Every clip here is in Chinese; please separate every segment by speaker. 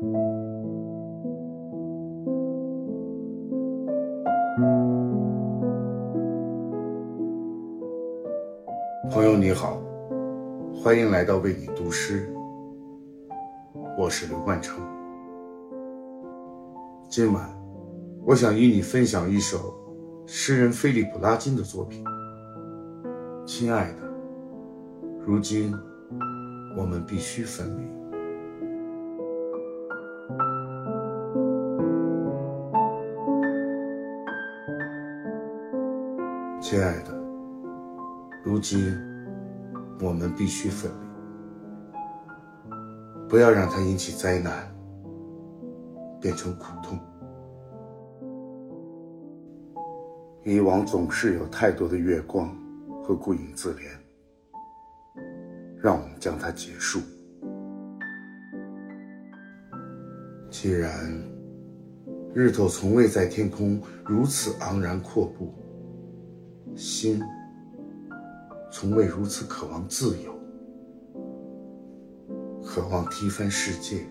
Speaker 1: 朋友你好，欢迎来到为你读诗，我是刘冠成。今晚，我想与你分享一首诗人菲利普·拉金的作品。亲爱的，如今我们必须分离。亲爱的，如今我们必须分离。不要让它引起灾难，变成苦痛。以往总是有太多的月光。和顾影自怜，让我们将它结束。既然日头从未在天空如此昂然阔步，心从未如此渴望自由，渴望踢翻世界，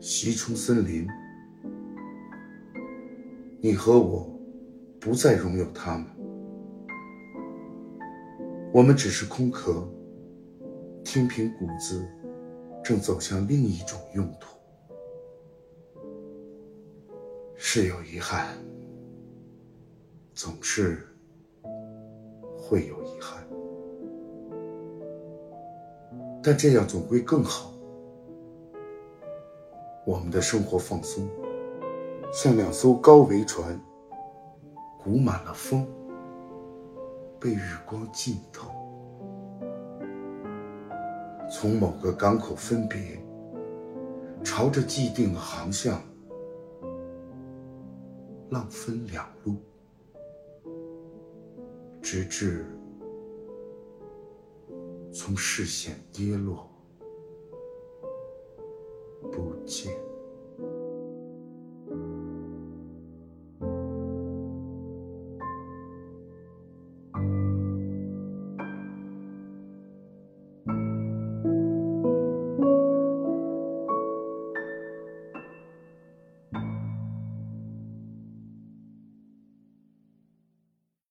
Speaker 1: 袭冲森林，你和我不再拥有他们。我们只是空壳，听凭骨子，正走向另一种用途。是有遗憾，总是会有遗憾，但这样总会更好。我们的生活放松，像两艘高桅船，鼓满了风。被日光浸透，从某个港口分别，朝着既定的航向，浪分两路，直至从视线跌落，不见。